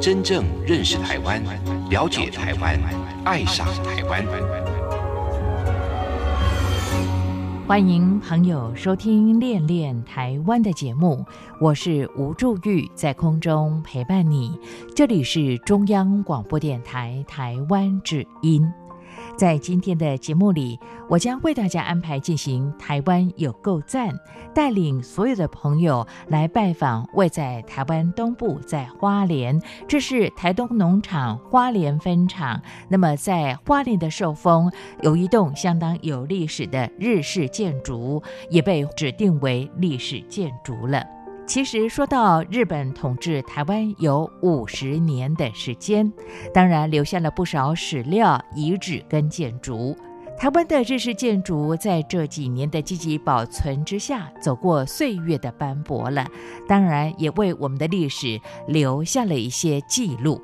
真正认识台湾，了解台湾，爱上台湾。欢迎朋友收听《恋恋台湾》的节目，我是吴祝玉，在空中陪伴你。这里是中央广播电台台湾之音。在今天的节目里，我将为大家安排进行台湾有够赞，带领所有的朋友来拜访位在台湾东部，在花莲，这是台东农场花莲分厂。那么在花莲的寿丰有一栋相当有历史的日式建筑，也被指定为历史建筑了。其实说到日本统治台湾有五十年的时间，当然留下了不少史料、遗址跟建筑。台湾的日式建筑在这几年的积极保存之下，走过岁月的斑驳了，当然也为我们的历史留下了一些记录。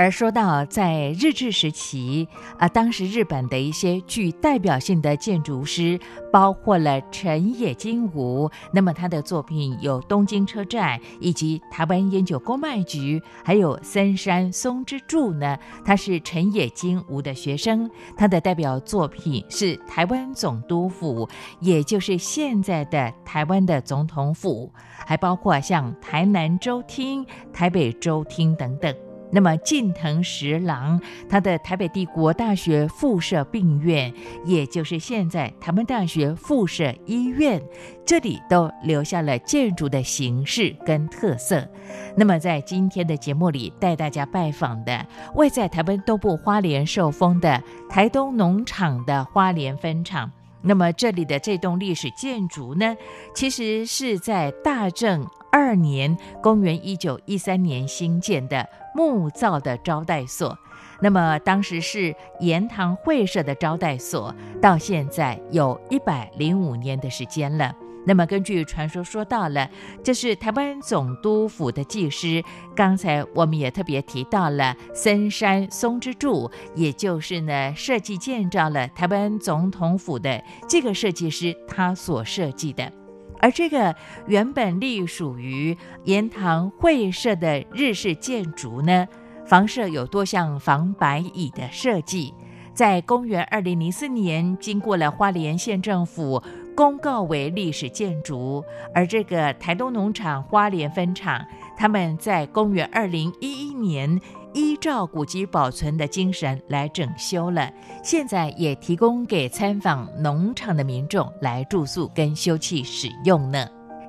而说到在日治时期啊，当时日本的一些具代表性的建筑师，包括了陈野金吾，那么他的作品有东京车站以及台湾烟酒公卖局，还有森山松之助呢。他是陈野金吾的学生，他的代表作品是台湾总督府，也就是现在的台湾的总统府，还包括像台南州厅、台北州厅等等。那么，近藤十郎他的台北帝国大学附设病院，也就是现在台湾大学附设医院，这里都留下了建筑的形式跟特色。那么，在今天的节目里，带大家拜访的位在台湾东部花莲寿丰的台东农场的花莲分厂。那么，这里的这栋历史建筑呢，其实是在大正二年（公元一九一三年）兴建的。木造的招待所，那么当时是盐塘会社的招待所，到现在有一百零五年的时间了。那么根据传说说到了，这是台湾总督府的技师。刚才我们也特别提到了森山松之助，也就是呢设计建造了台湾总统府的这个设计师他所设计的。而这个原本隶属于盐塘会社的日式建筑呢，房舍有多项防白蚁的设计，在公元二零零四年经过了花莲县政府公告为历史建筑，而这个台东农场花莲分厂，他们在公元二零一一年。依照古籍保存的精神来整修了，现在也提供给参访农场的民众来住宿跟休憩使用呢。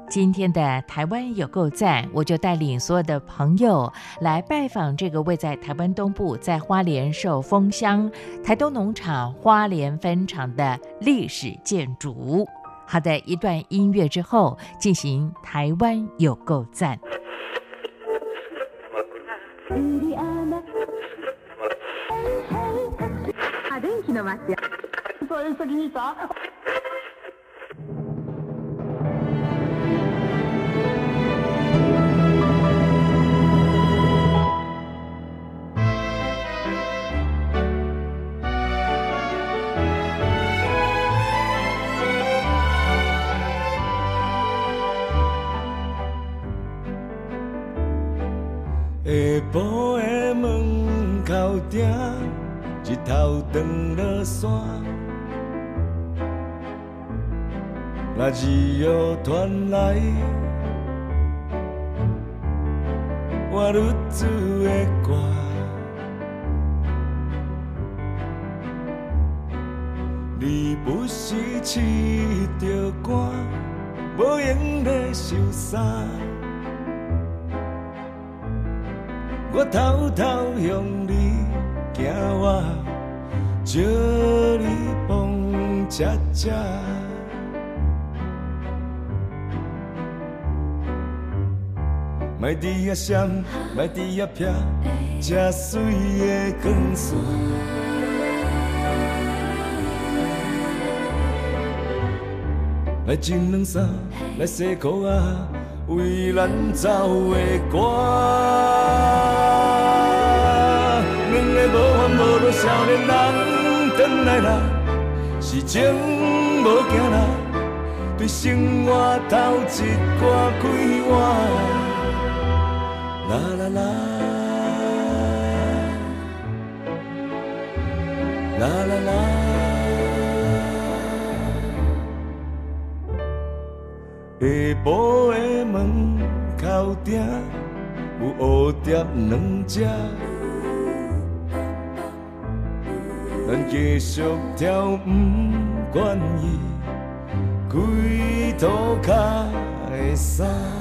今天的台湾有够赞，我就带领所有的朋友来拜访这个位在台湾东部，在花莲寿丰乡台东农场花莲分厂的历史建筑。好的，一段音乐之后，进行台湾有够赞。そういう 莫伫遐闪，莫伫遐撇，这水的光线。来穿两衫，来洗裤啊，为咱走的歌。两个无烦无恼少年人，转来啦，是情无惊啦，对生活头一挂开换。啦啦啦，啦啦啦。下晡的门口顶有乌蝶两只，咱继续跳，不愿意开土脚的衫。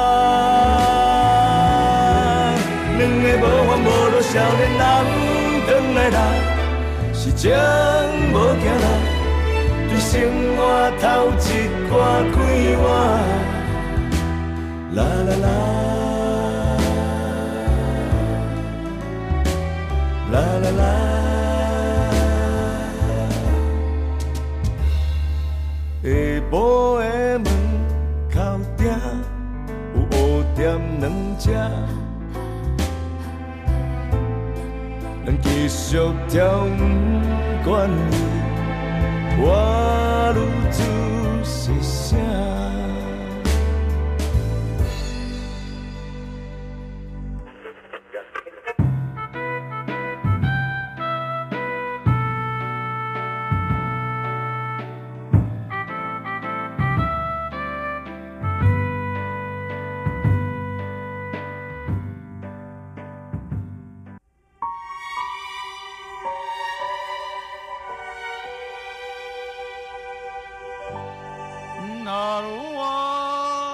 两个无烦无恼少年人，转来啦，是情无惊啦，对生活头一挂开换。啦啦啦，啦啦啦。下晡的门口顶有乌点两只，咱继续跳，不管伊，我愈自细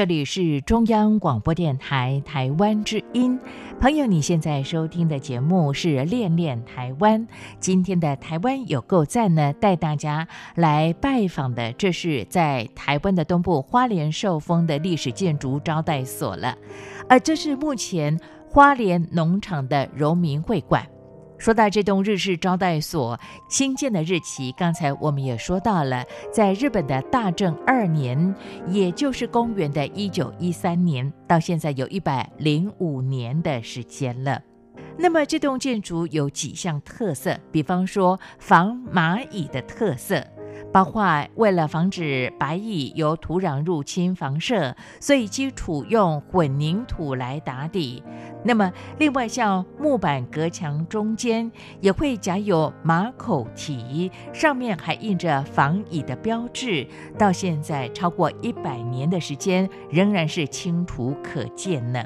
这里是中央广播电台台湾之音，朋友，你现在收听的节目是《恋恋台湾》。今天的台湾有够赞呢，带大家来拜访的，这是在台湾的东部花莲寿丰的历史建筑招待所了。而这是目前花莲农场的荣民会馆。说到这栋日式招待所新建的日期，刚才我们也说到了，在日本的大正二年，也就是公元的一九一三年，到现在有一百零五年的时间了。那么这栋建筑有几项特色，比方说防蚂蚁的特色。包括为了防止白蚁由土壤入侵房舍，所以基础用混凝土来打底。那么，另外像木板隔墙中间也会夹有马口蹄，上面还印着防蚁的标志。到现在超过一百年的时间，仍然是清楚可见呢。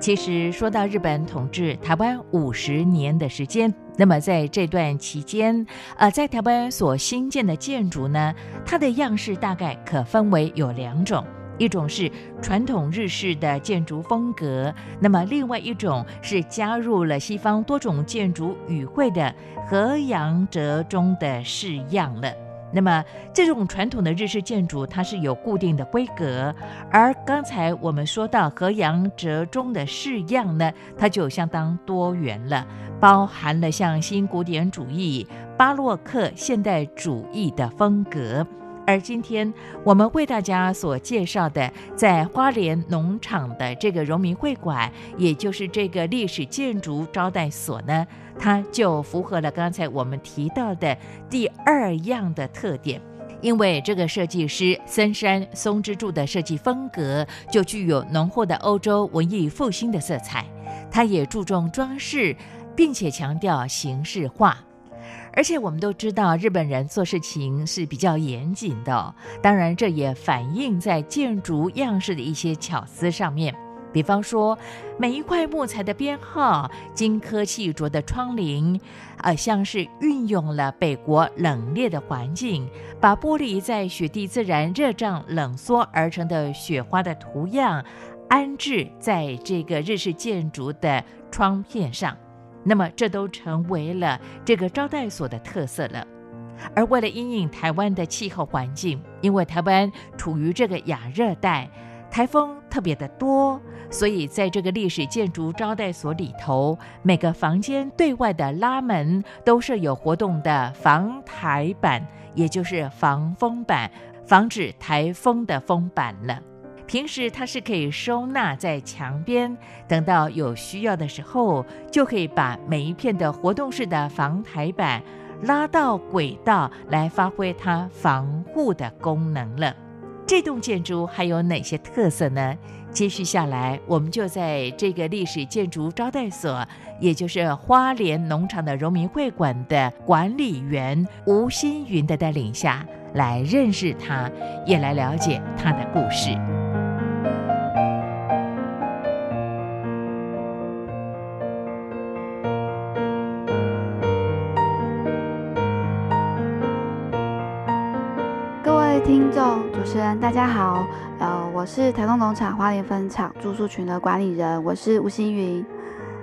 其实说到日本统治台湾五十年的时间。那么在这段期间，呃，在台湾所新建的建筑呢，它的样式大概可分为有两种，一种是传统日式的建筑风格，那么另外一种是加入了西方多种建筑语汇的河阳折中的式样了。那么这种传统的日式建筑，它是有固定的规格，而刚才我们说到河阳折中的式样呢，它就相当多元了，包含了像新古典主义、巴洛克、现代主义的风格。而今天我们为大家所介绍的，在花莲农场的这个荣民会馆，也就是这个历史建筑招待所呢，它就符合了刚才我们提到的第二样的特点，因为这个设计师森山松之助的设计风格就具有浓厚的欧洲文艺复兴的色彩，他也注重装饰，并且强调形式化。而且我们都知道，日本人做事情是比较严谨的。当然，这也反映在建筑样式的一些巧思上面。比方说，每一块木材的编号、金科细琢的窗棂，呃，像是运用了北国冷冽的环境，把玻璃在雪地自然热胀冷缩而成的雪花的图样，安置在这个日式建筑的窗片上。那么，这都成为了这个招待所的特色了。而为了因应台湾的气候环境，因为台湾处于这个亚热带，台风特别的多，所以在这个历史建筑招待所里头，每个房间对外的拉门都设有活动的防台板，也就是防风板，防止台风的风板了。平时它是可以收纳在墙边，等到有需要的时候，就可以把每一片的活动式的防台板拉到轨道来发挥它防护的功能了。这栋建筑还有哪些特色呢？接续下来，我们就在这个历史建筑招待所，也就是花莲农场的荣民会馆的管理员吴新云的带领下来认识它，也来了解它的故事。听众、主持人，大家好，呃，我是台东农场花莲分场住宿群的管理人，我是吴星云，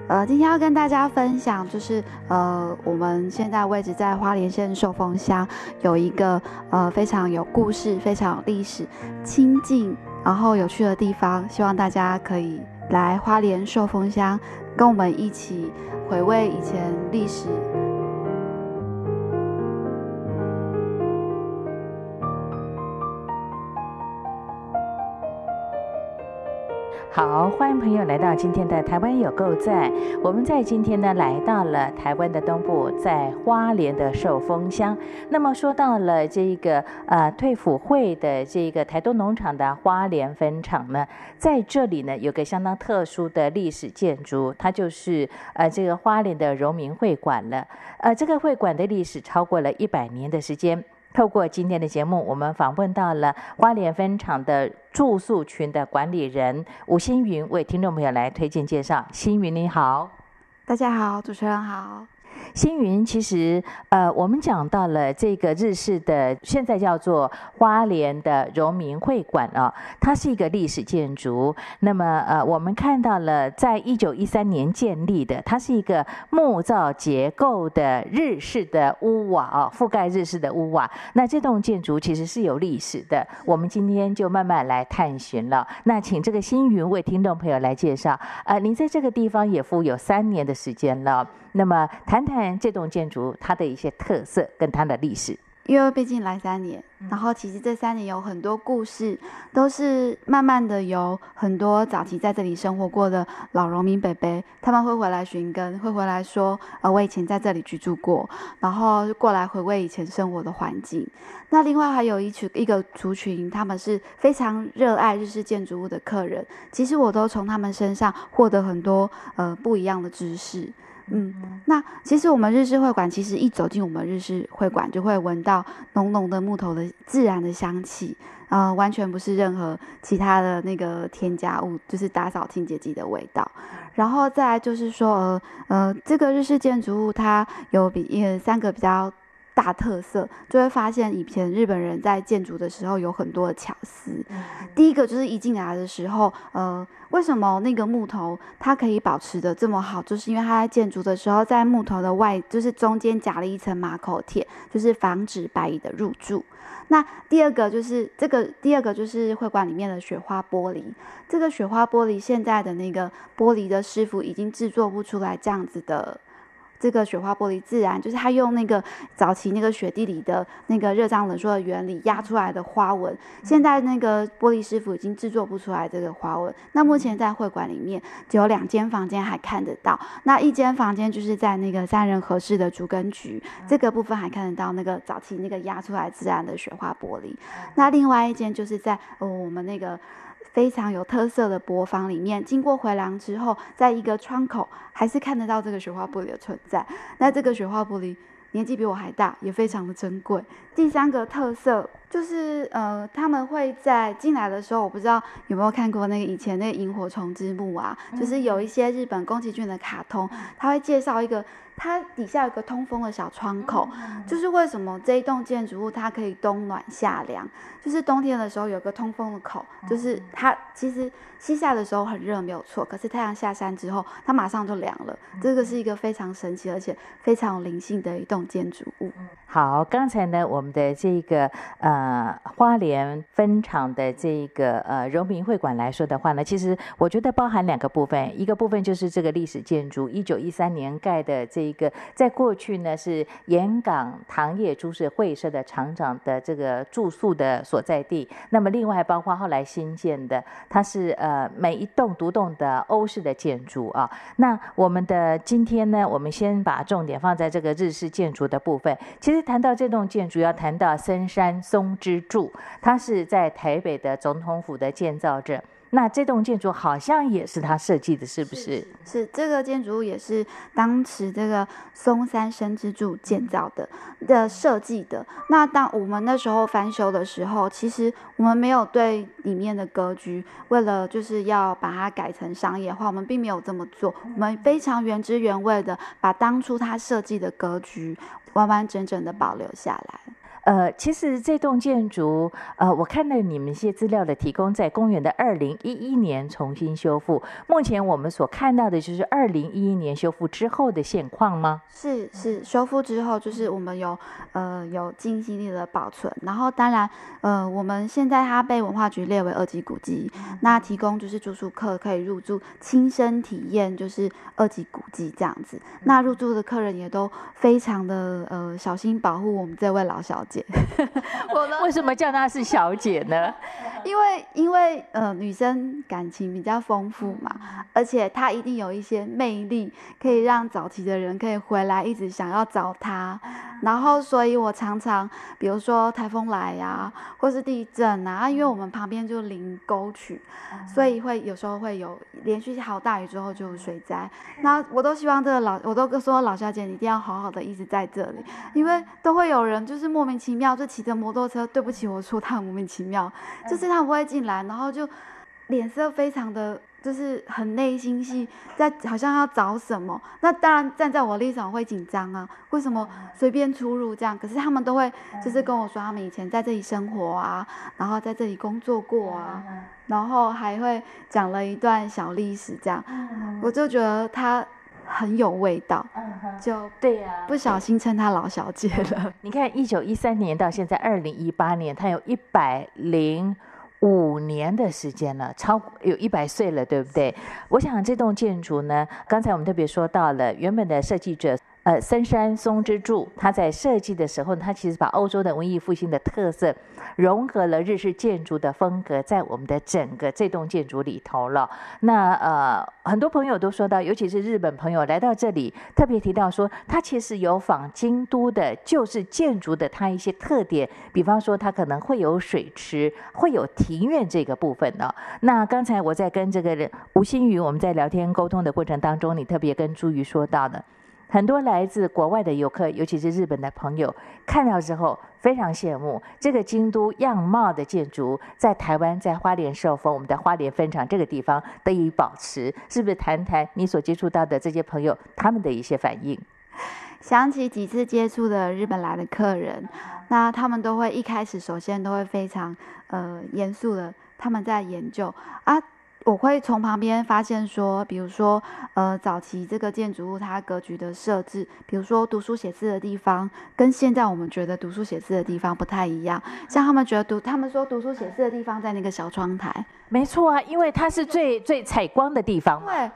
呃，今天要跟大家分享，就是呃，我们现在位置在花莲县寿丰乡，有一个呃非常有故事、非常有历史、亲近然后有趣的地方，希望大家可以来花莲寿丰乡，跟我们一起回味以前历史。好，欢迎朋友来到今天的台湾有够在。我们在今天呢，来到了台湾的东部，在花莲的寿丰乡。那么说到了这个呃退辅会的这个台东农场的花莲分厂呢，在这里呢有个相当特殊的历史建筑，它就是呃这个花莲的荣民会馆了。呃，这个会馆的历史超过了一百年的时间。透过今天的节目，我们访问到了花莲分厂的住宿群的管理人吴星云，为听众朋友来推荐介绍。星云你好，大家好，主持人好。星云，其实呃，我们讲到了这个日式的，现在叫做花莲的荣民会馆啊，它是一个历史建筑。那么呃，我们看到了，在一九一三年建立的，它是一个木造结构的日式的屋瓦哦，覆盖日式的屋瓦。那这栋建筑其实是有历史的，我们今天就慢慢来探寻了。那请这个星云为听众朋友来介绍。呃，您在这个地方也服务有三年的时间了，那么谈谈。看这栋建筑它的一些特色跟它的历史。因为毕竟来三年，然后其实这三年有很多故事，都是慢慢的有很多早期在这里生活过的老农民伯伯，他们会回来寻根，会回来说，呃，我以前在这里居住过，然后过来回味以前生活的环境。那另外还有一群一个族群，他们是非常热爱日式建筑物的客人，其实我都从他们身上获得很多呃不一样的知识。嗯，那其实我们日式会馆，其实一走进我们日式会馆，就会闻到浓浓的木头的自然的香气，呃，完全不是任何其他的那个添加物，就是打扫清洁剂的味道。然后再来就是说，呃呃，这个日式建筑物它有比呃三个比较。大特色就会发现，以前日本人在建筑的时候有很多的巧思。第一个就是一进来的时候，呃，为什么那个木头它可以保持的这么好？就是因为它在建筑的时候，在木头的外，就是中间夹了一层马口铁，就是防止白蚁的入住。那第二个就是这个，第二个就是会馆里面的雪花玻璃。这个雪花玻璃现在的那个玻璃的师傅已经制作不出来这样子的。这个雪花玻璃自然就是他用那个早期那个雪地里的那个热胀冷缩的原理压出来的花纹，现在那个玻璃师傅已经制作不出来这个花纹。那目前在会馆里面只有两间房间还看得到，那一间房间就是在那个三人合适的竹根局这个部分还看得到那个早期那个压出来自然的雪花玻璃。那另外一间就是在呃我们那个。非常有特色的博房里面，经过回廊之后，在一个窗口还是看得到这个雪花玻璃的存在。那这个雪花玻璃年纪比我还大，也非常的珍贵。第三个特色就是，呃，他们会在进来的时候，我不知道有没有看过那个以前那个萤火虫之墓啊，就是有一些日本宫崎骏的卡通，他会介绍一个。它底下有个通风的小窗口，就是为什么这一栋建筑物它可以冬暖夏凉，就是冬天的时候有个通风的口，就是它其实西夏的时候很热没有错，可是太阳下山之后它马上就凉了，这个是一个非常神奇而且非常有灵性的一栋建筑物。好，刚才呢我们的这个呃花莲分厂的这个呃荣民会馆来说的话呢，其实我觉得包含两个部分，一个部分就是这个历史建筑，一九一三年盖的这。一个在过去呢是盐港糖业株式会社的厂长的这个住宿的所在地，那么另外包括后来新建的，它是呃每一栋独栋的欧式的建筑啊。那我们的今天呢，我们先把重点放在这个日式建筑的部分。其实谈到这栋建筑，要谈到深山松之助，他是在台北的总统府的建造者。那这栋建筑好像也是他设计的，是不是？是这个建筑物也是当时这个松山生之助建造的的设计的。那当我们那时候翻修的时候，其实我们没有对里面的格局，为了就是要把它改成商业化，我们并没有这么做。我们非常原汁原味的把当初他设计的格局完完整整的保留下来。呃，其实这栋建筑，呃，我看到你们一些资料的提供，在公园的二零一一年重新修复。目前我们所看到的就是二零一一年修复之后的现况吗？是是，修复之后就是我们有呃有尽心力的保存。然后当然，呃，我们现在它被文化局列为二级古迹，那提供就是住宿客可以入住，亲身体验就是二级古迹这样子。那入住的客人也都非常的呃小心保护我们这位老小姐。我为什么叫她是小姐呢？因为因为呃女生感情比较丰富嘛，而且她一定有一些魅力，可以让早期的人可以回来一直想要找她。然后所以我常常比如说台风来呀，或是地震啊，因为我们旁边就临沟渠，所以会有时候会有连续好大雨之后就有水灾。那我都希望这个老我都说老小姐你一定要好好的一直在这里，因为都会有人就是莫名其妙就骑着摩托车，对不起我说他莫名其妙，就是他不会进来，然后就脸色非常的就是很内心戏，在好像要找什么。那当然站在我立场会紧张啊，为什么随便出入这样？可是他们都会就是跟我说他们以前在这里生活啊，然后在这里工作过啊，然后还会讲了一段小历史这样，我就觉得他。很有味道，就对呀，不小心称她老小姐了。你看，一九一三年到现在二零一八年，她有一百零五年的时间了，超有一百岁了，对不对？我想这栋建筑呢，刚才我们特别说到了，原本的设计者。呃森山松之助他在设计的时候，他其实把欧洲的文艺复兴的特色融合了日式建筑的风格，在我们的整个这栋建筑里头了。那呃，很多朋友都说到，尤其是日本朋友来到这里，特别提到说，它其实有仿京都的，旧式建筑的它一些特点，比方说它可能会有水池，会有庭院这个部分呢。那刚才我在跟这个吴新宇我们在聊天沟通的过程当中，你特别跟朱瑜说到的。很多来自国外的游客，尤其是日本的朋友，看到之后非常羡慕这个京都样貌的建筑，在台湾在花莲寿丰我们的花莲分厂这个地方得以保持，是不是？谈谈你所接触到的这些朋友他们的一些反应。想起几次接触的日本来的客人，那他们都会一开始首先都会非常呃严肃的，他们在研究啊。我会从旁边发现说，比如说，呃，早期这个建筑物它格局的设置，比如说读书写字的地方，跟现在我们觉得读书写字的地方不太一样。像他们觉得读，他们说读书写字的地方在那个小窗台。没错啊，因为它是最最采光的地方。对，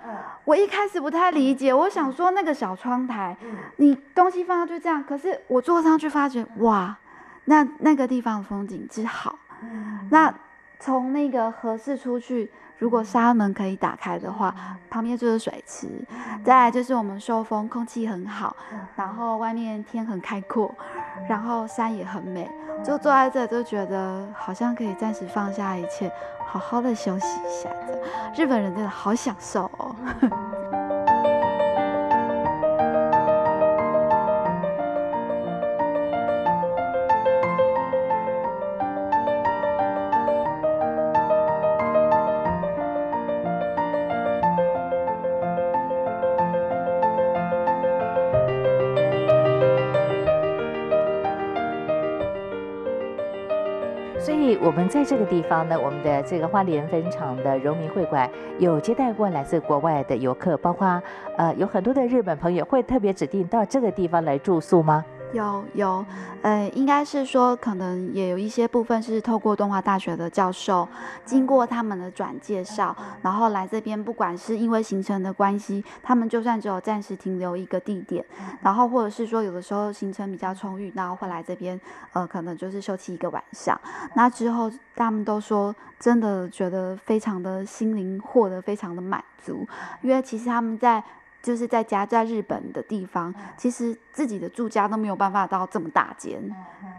我一开始不太理解，我想说那个小窗台，你东西放上去这样，可是我坐上去发觉，哇，那那个地方风景之好。那从那个合适出去。如果纱门可以打开的话，旁边就是水池，再来就是我们受风，空气很好，然后外面天很开阔，然后山也很美，就坐在这就觉得好像可以暂时放下一切，好好的休息一下。日本人真的好享受哦。我们在这个地方呢，我们的这个花莲分厂的荣民会馆有接待过来自国外的游客，包括呃有很多的日本朋友会特别指定到这个地方来住宿吗？有有，呃，应该是说，可能也有一些部分是透过东华大学的教授，经过他们的转介绍，然后来这边，不管是因为行程的关系，他们就算只有暂时停留一个地点，然后或者是说有的时候行程比较充裕，然后会来这边，呃，可能就是休息一个晚上。那之后他们都说，真的觉得非常的心灵获得非常的满足，因为其实他们在。就是在家在日本的地方，其实自己的住家都没有办法到这么大间，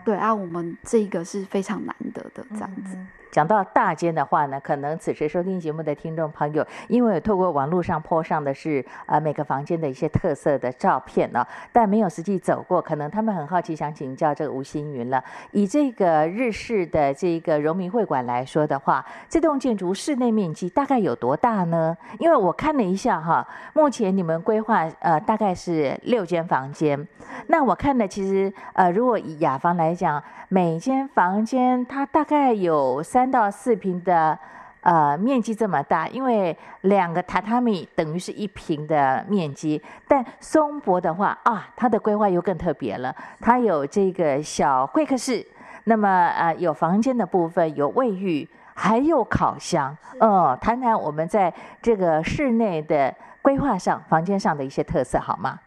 对啊，我们这个是非常难得的这样子。讲到大间的话呢，可能此时收听节目的听众朋友，因为透过网络上播上的是呃每个房间的一些特色的照片呢，但没有实际走过，可能他们很好奇，想请教这个吴新云了。以这个日式的这个荣民会馆来说的话，这栋建筑室内面积大概有多大呢？因为我看了一下哈，目前你们规划呃大概是六间房间，那我看了其实呃如果以雅房来讲，每间房间它大概有三。三到四平的呃面积这么大，因为两个榻榻米等于是一平的面积。但松柏的话啊，它的规划又更特别了，它有这个小会客室，那么呃有房间的部分，有卫浴，还有烤箱。哦，谈谈我们在这个室内的规划上，房间上的一些特色好吗？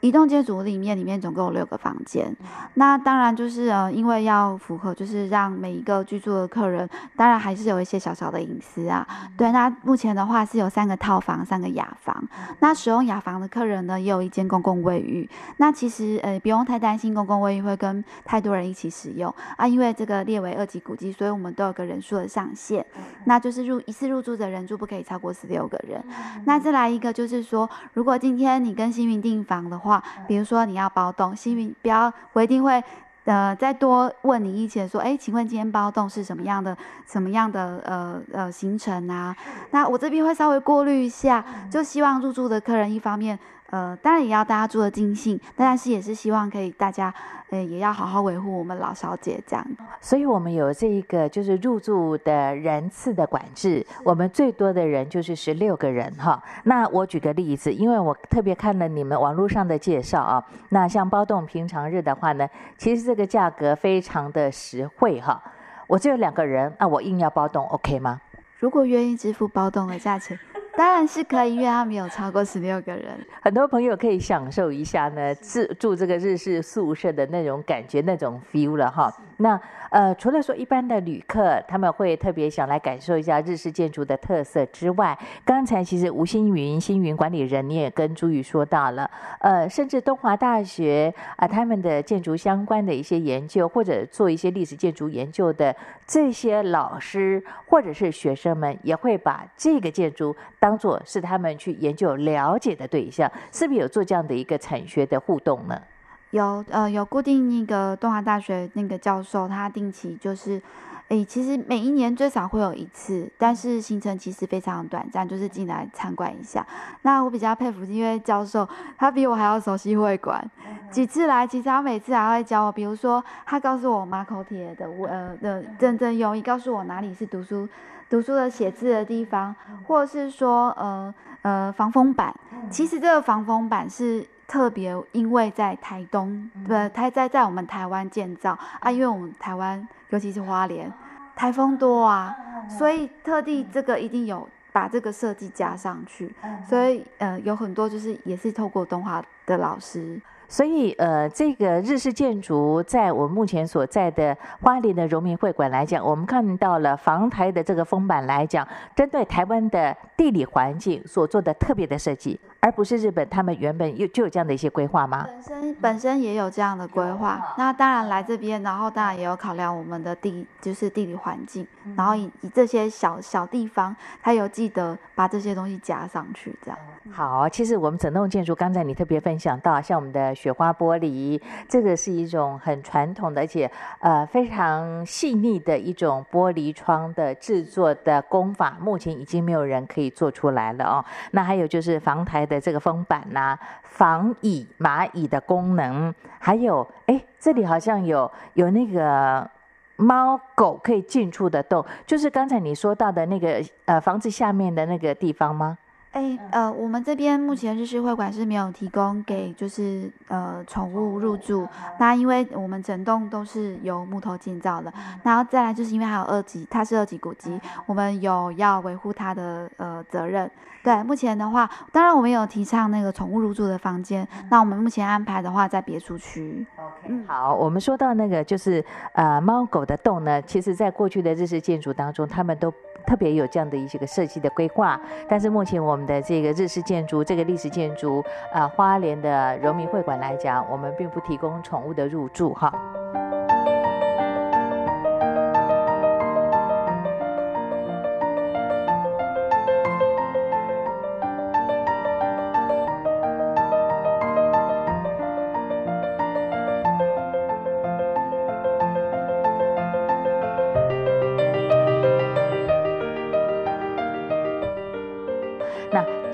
移动建筑里面，里面总共有六个房间。那当然就是呃，因为要符合，就是让每一个居住的客人，当然还是有一些小小的隐私啊。对，那目前的话是有三个套房，三个雅房。那使用雅房的客人呢，也有一间公共卫浴。那其实呃，不用太担心公共卫浴会跟太多人一起使用啊，因为这个列为二级古迹，所以我们都有个人数的上限，那就是入一次入住的人数不可以超过十六个人。那再来一个就是说，如果今天你跟新云订房的话，话，比如说你要包栋，幸运不要，我一定会，呃，再多问你一些，说，哎，请问今天包栋是什么样的，什么样的，呃呃行程啊？那我这边会稍微过滤一下，就希望入住的客人一方面。呃，当然也要大家住的尽兴，但是也是希望可以大家，呃，也要好好维护我们老小姐这样。所以我们有这一个就是入住的人次的管制，我们最多的人就是十六个人哈。那我举个例子，因为我特别看了你们网络上的介绍啊，那像包栋平常日的话呢，其实这个价格非常的实惠哈。我只有两个人，那我硬要包栋，OK 吗？如果愿意支付包栋的价钱。当然是可以，因为他们有超过十六个人，很多朋友可以享受一下呢，住住这个日式宿舍的那种感觉、那种 feel 了哈。那呃，除了说一般的旅客他们会特别想来感受一下日式建筑的特色之外，刚才其实吴星云星云管理人你也跟朱宇说到了，呃，甚至东华大学啊他们的建筑相关的一些研究，或者做一些历史建筑研究的这些老师或者是学生们，也会把这个建筑当做是他们去研究了解的对象，是不是有做这样的一个产学的互动呢？有呃有固定那个东华大学那个教授，他定期就是，诶，其实每一年最少会有一次，但是行程其实非常短暂，就是进来参观一下。那我比较佩服，因为教授他比我还要熟悉会馆，几次来，其实他每次还会教我，比如说他告诉我马口铁的呃的真正用意，告诉我哪里是读书读书的写字的地方，或者是说呃呃防风板，其实这个防风板是。特别因为在台东，不，台在在我们台湾建造啊，因为我们台湾尤其是花莲，台风多啊，所以特地这个一定有把这个设计加上去，所以呃有很多就是也是透过动画的老师。所以，呃，这个日式建筑在我们目前所在的花莲的荣民会馆来讲，我们看到了房台的这个封板来讲，针对台湾的地理环境所做的特别的设计，而不是日本他们原本有就有这样的一些规划吗？本身本身也有这样的规划，那当然来这边，然后当然也有考量我们的地就是地理环境，然后以以这些小小地方，他有记得把这些东西加上去，这样。好，其实我们整栋建筑，刚才你特别分享到，像我们的雪花玻璃，这个是一种很传统的，而且呃非常细腻的一种玻璃窗的制作的工法，目前已经没有人可以做出来了哦。那还有就是房台的这个封板呐，防蚁蚂蚁的功能，还有哎，这里好像有有那个猫狗可以进出的洞，就是刚才你说到的那个呃房子下面的那个地方吗？哎，呃，我们这边目前日式会馆是没有提供给就是呃宠物入住。那因为我们整栋都是由木头建造的，然后再来就是因为还有二级，它是二级古迹，我们有要维护它的呃责任。对，目前的话，当然我们有提倡那个宠物入住的房间。那我们目前安排的话在别墅区。OK，好，我们说到那个就是呃猫狗的洞呢，其实在过去的日式建筑当中，他们都。特别有这样的一些个设计的规划，但是目前我们的这个日式建筑，这个历史建筑，啊，花莲的荣民会馆来讲，我们并不提供宠物的入住，哈。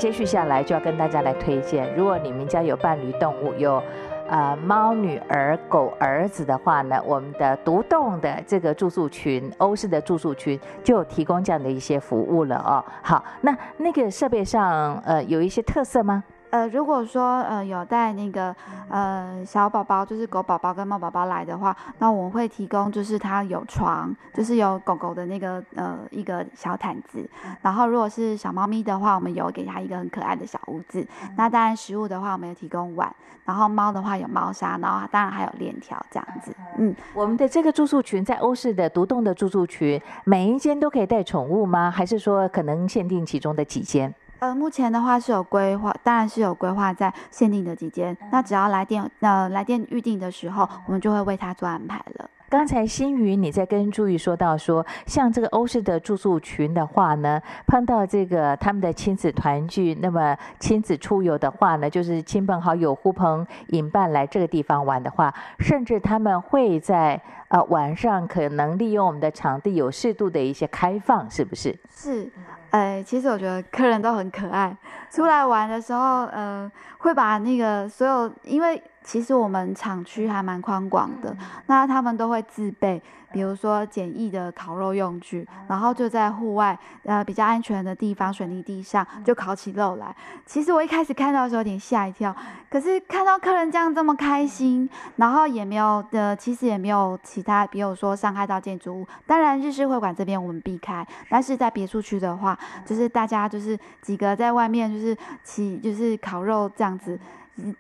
接续下来就要跟大家来推荐，如果你们家有伴侣动物，有呃猫女儿、狗儿子的话呢，我们的独栋的这个住宿群，欧式的住宿群就提供这样的一些服务了哦。好，那那个设备上呃有一些特色吗？呃，如果说呃有带那个呃小宝宝，就是狗宝宝跟猫宝宝来的话，那我们会提供就是它有床，就是有狗狗的那个呃一个小毯子。然后如果是小猫咪的话，我们有给它一个很可爱的小屋子。那当然食物的话，我们有提供碗。然后猫的话有猫砂，然后当然还有链条这样子。嗯，我们的这个住宿群在欧式的独栋的住宿群，每一间都可以带宠物吗？还是说可能限定其中的几间？呃，目前的话是有规划，当然是有规划在限定的几间。那只要来电，呃，来电预定的时候，我们就会为他做安排了。刚才新宇你在跟朱宇说到说，像这个欧式的住宿群的话呢，碰到这个他们的亲子团聚，那么亲子出游的话呢，就是亲朋好友呼朋引伴来这个地方玩的话，甚至他们会在呃晚上可能利用我们的场地有适度的一些开放，是不是？是。哎，其实我觉得客人都很可爱。出来玩的时候，嗯，会把那个所有，因为其实我们厂区还蛮宽广的，那他们都会自备，比如说简易的烤肉用具，然后就在户外，呃，比较安全的地方，水泥地上就烤起肉来。其实我一开始看到的时候有点吓一跳，可是看到客人这样这么开心，然后也没有的，其实也没有其他，比如说伤害到建筑物。当然日式会馆这边我们避开，但是在别墅区的话，就是大家就是几个在外面就是起就是烤肉这样子。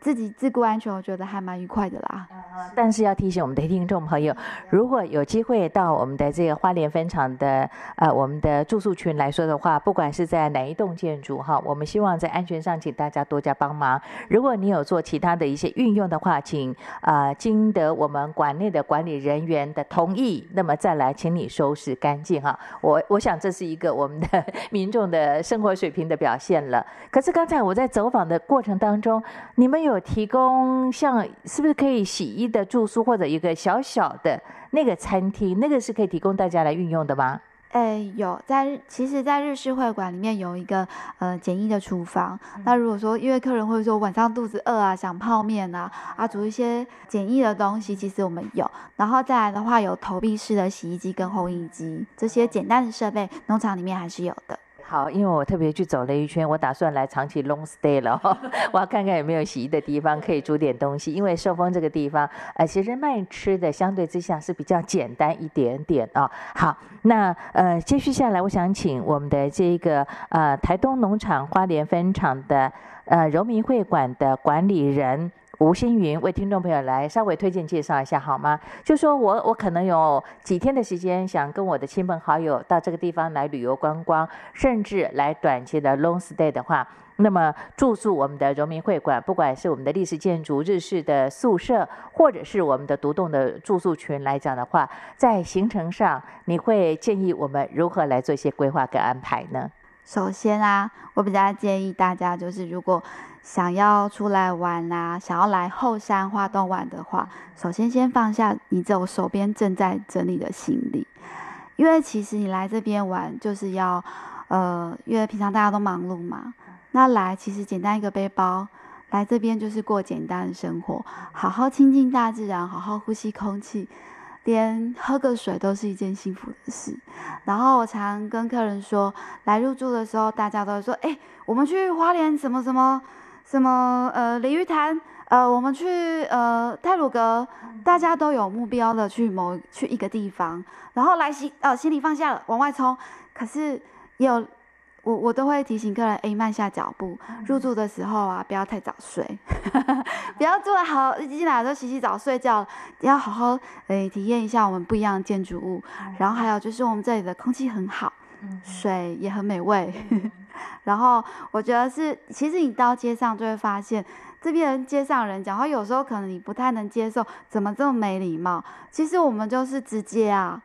自己自顾安全，我觉得还蛮愉快的啦。但是要提醒我们的听众朋友，如果有机会到我们的这个花莲分厂的呃我们的住宿群来说的话，不管是在哪一栋建筑哈，我们希望在安全上请大家多加帮忙。如果你有做其他的一些运用的话，请啊经得我们馆内的管理人员的同意，那么再来请你收拾干净哈。我我想这是一个我们的 民众的生活水平的表现了。可是刚才我在走访的过程当中。们有提供像是不是可以洗衣的住宿，或者一个小小的那个餐厅，那个是可以提供大家来运用的吗？哎，有在，其实，在日式会馆里面有一个呃简易的厨房。那如果说因为客人会说晚上肚子饿啊，想泡面啊，啊煮一些简易的东西，其实我们有。然后再来的话，有投币式的洗衣机跟烘衣机，这些简单的设备，农场里面还是有的。好，因为我特别去走了一圈，我打算来长期 long stay 了，我要看看有没有洗衣的地方可以煮点东西。因为寿丰这个地方，呃，其实卖吃的相对之下是比较简单一点点啊。好，那呃，接续下来，我想请我们的这个呃台东农场花莲分厂的呃荣民会馆的管理人。吴星云为听众朋友来稍微推荐介绍一下好吗？就说我我可能有几天的时间，想跟我的亲朋好友到这个地方来旅游观光，甚至来短期的 long stay 的话，那么住宿我们的荣民会馆，不管是我们的历史建筑、日式的宿舍，或者是我们的独栋的住宿群来讲的话，在行程上你会建议我们如何来做一些规划跟安排呢？首先啊，我比较建议大家就是如果。想要出来玩啊，想要来后山花东玩的话，首先先放下你这手边正在整理的行李，因为其实你来这边玩就是要，呃，因为平常大家都忙碌嘛，那来其实简单一个背包，来这边就是过简单的生活，好好亲近大自然，好好呼吸空气，连喝个水都是一件幸福的事。然后我常跟客人说，来入住的时候，大家都会说，哎，我们去花莲什么什么。什么呃，鲤鱼潭，呃，我们去呃泰鲁阁，大家都有目标的去某去一个地方，然后来行呃行李放下了往外冲，可是有我我都会提醒客人，哎，慢下脚步，入住的时候啊，不要太早睡，不要住了好一进来就洗洗澡睡觉，要好好哎体验一下我们不一样的建筑物，然后还有就是我们这里的空气很好，水也很美味。然后我觉得是，其实你到街上就会发现，这边街上人讲话，有时候可能你不太能接受，怎么这么没礼貌？其实我们就是直接啊，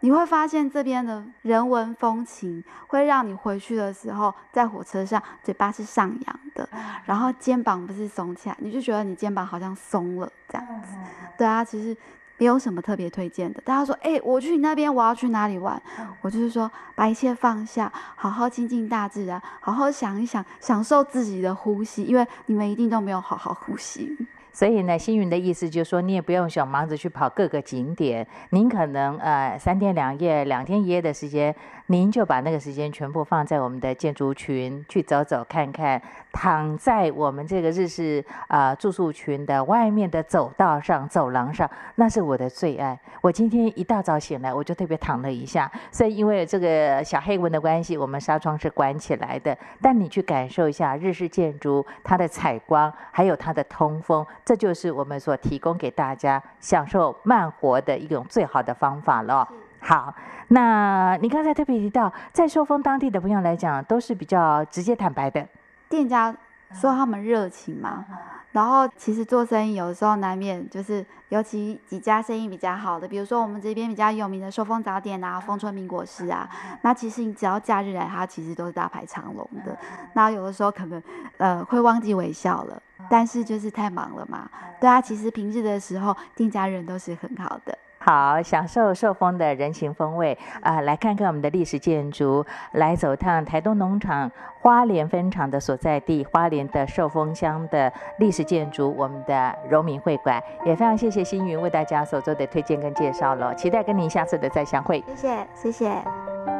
你会发现这边的人文风情，会让你回去的时候，在火车上嘴巴是上扬的，然后肩膀不是耸起来，你就觉得你肩膀好像松了这样子。对啊，其实。没有什么特别推荐的。大家说，哎，我去你那边，我要去哪里玩？我就是说，把一切放下，好好亲近大自然，好好想一想，享受自己的呼吸，因为你们一定都没有好好呼吸。所以呢，星云的意思就是说，你也不用想忙着去跑各个景点，您可能呃三天两夜、两天一夜的时间，您就把那个时间全部放在我们的建筑群去走走看看，躺在我们这个日式啊住宿群的外面的走道上、走廊上，那是我的最爱。我今天一大早醒来，我就特别躺了一下。所以因为这个小黑蚊的关系，我们纱窗是关起来的。但你去感受一下日式建筑它的采光，还有它的通风。这就是我们所提供给大家享受慢活的一种最好的方法了。好，那你刚才特别提到，在寿丰当地的朋友来讲，都是比较直接坦白的。店家说他们热情嘛。然后其实做生意有的时候难免就是，尤其几家生意比较好的，比如说我们这边比较有名的寿丰早点啊、丰春民国市啊，那其实你只要假日来，它其实都是大排长龙的。那有的时候可能呃会忘记微笑了，但是就是太忙了嘛。对啊，其实平日的时候店家人都是很好的。好，享受寿丰的人情风味啊！来看看我们的历史建筑，来走趟台东农场花莲分厂的所在地花莲的寿丰乡的历史建筑，我们的荣民会馆，也非常谢谢星云为大家所做的推荐跟介绍了，期待跟您下次的再相会。谢谢，谢谢。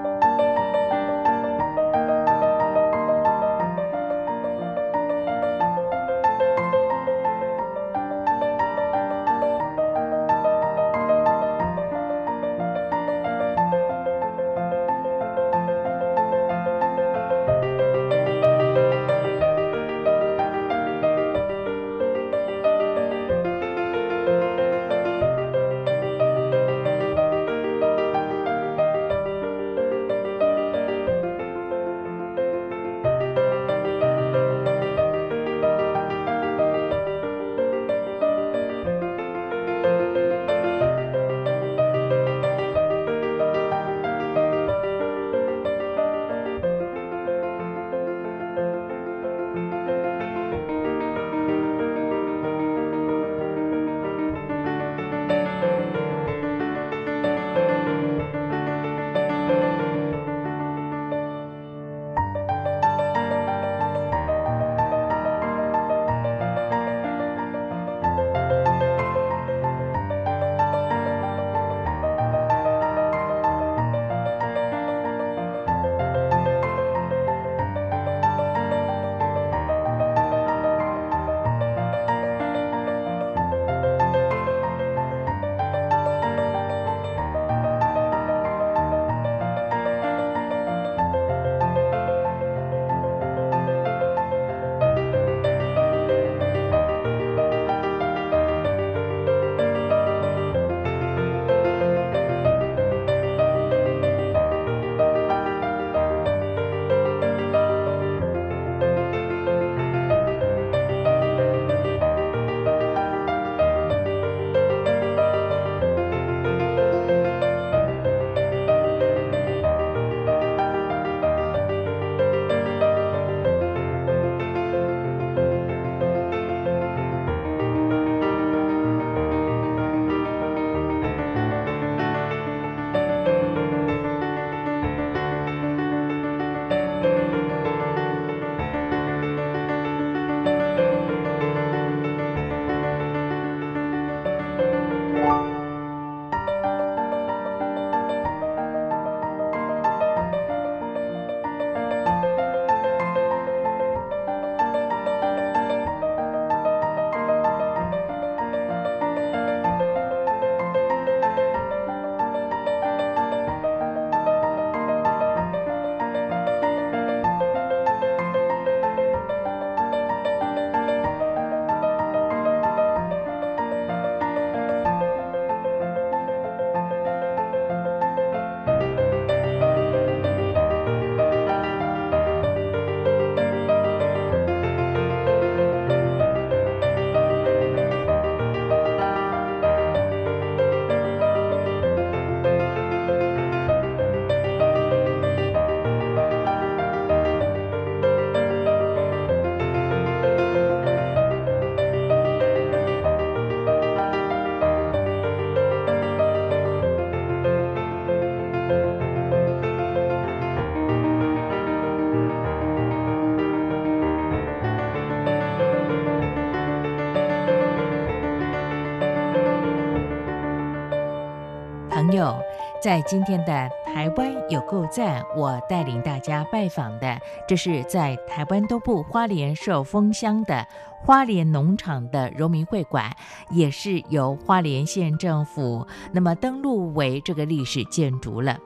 在今天的台湾有够赞，我带领大家拜访的，这是在台湾东部花莲寿丰乡的花莲农场的荣民会馆，也是由花莲县政府那么登录为这个历史建筑了。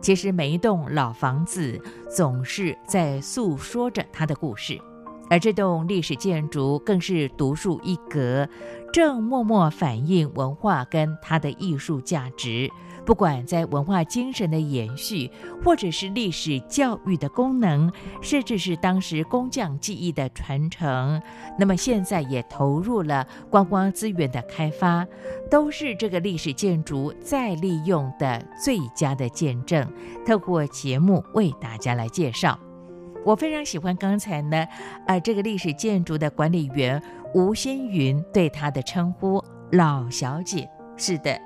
其实每一栋老房子总是在诉说着它的故事，而这栋历史建筑更是独树一格，正默默反映文化跟它的艺术价值。不管在文化精神的延续，或者是历史教育的功能，甚至是当时工匠技艺的传承，那么现在也投入了观光资源的开发，都是这个历史建筑再利用的最佳的见证。透过节目为大家来介绍，我非常喜欢刚才呢，呃，这个历史建筑的管理员吴新云对他的称呼“老小姐”，是的。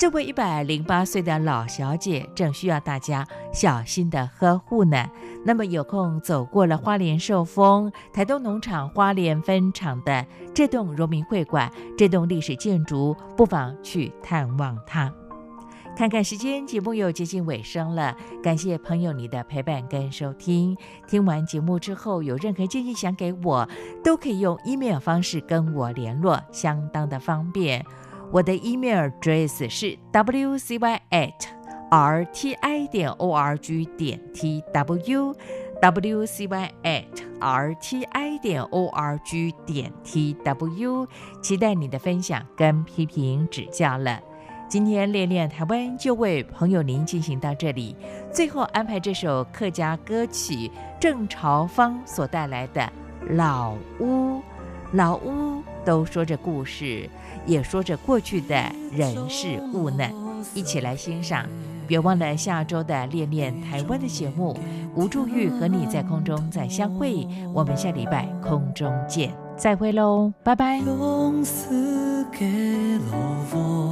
这位一百零八岁的老小姐正需要大家小心的呵护呢。那么有空走过了花莲寿丰台东农场花莲分厂的这栋荣民会馆，这栋历史建筑，不妨去探望它。看看时间，节目又接近尾声了。感谢朋友你的陪伴跟收听。听完节目之后，有任何建议想给我，都可以用 email 方式跟我联络，相当的方便。我的 email address 是 wcy at rti 点 org 点 tw wcy at rti 点 org 点 tw，期待你的分享跟批评指教了。今天练练台湾就为朋友您进行到这里，最后安排这首客家歌曲郑朝芳所带来的《老屋》，老屋都说着故事。也说着过去的人事物呢，一起来欣赏。别忘了下周的《恋恋台湾》的节目，吴祝玉和你在空中再相会。我们下礼拜空中见，再会喽，拜拜。用死给了我。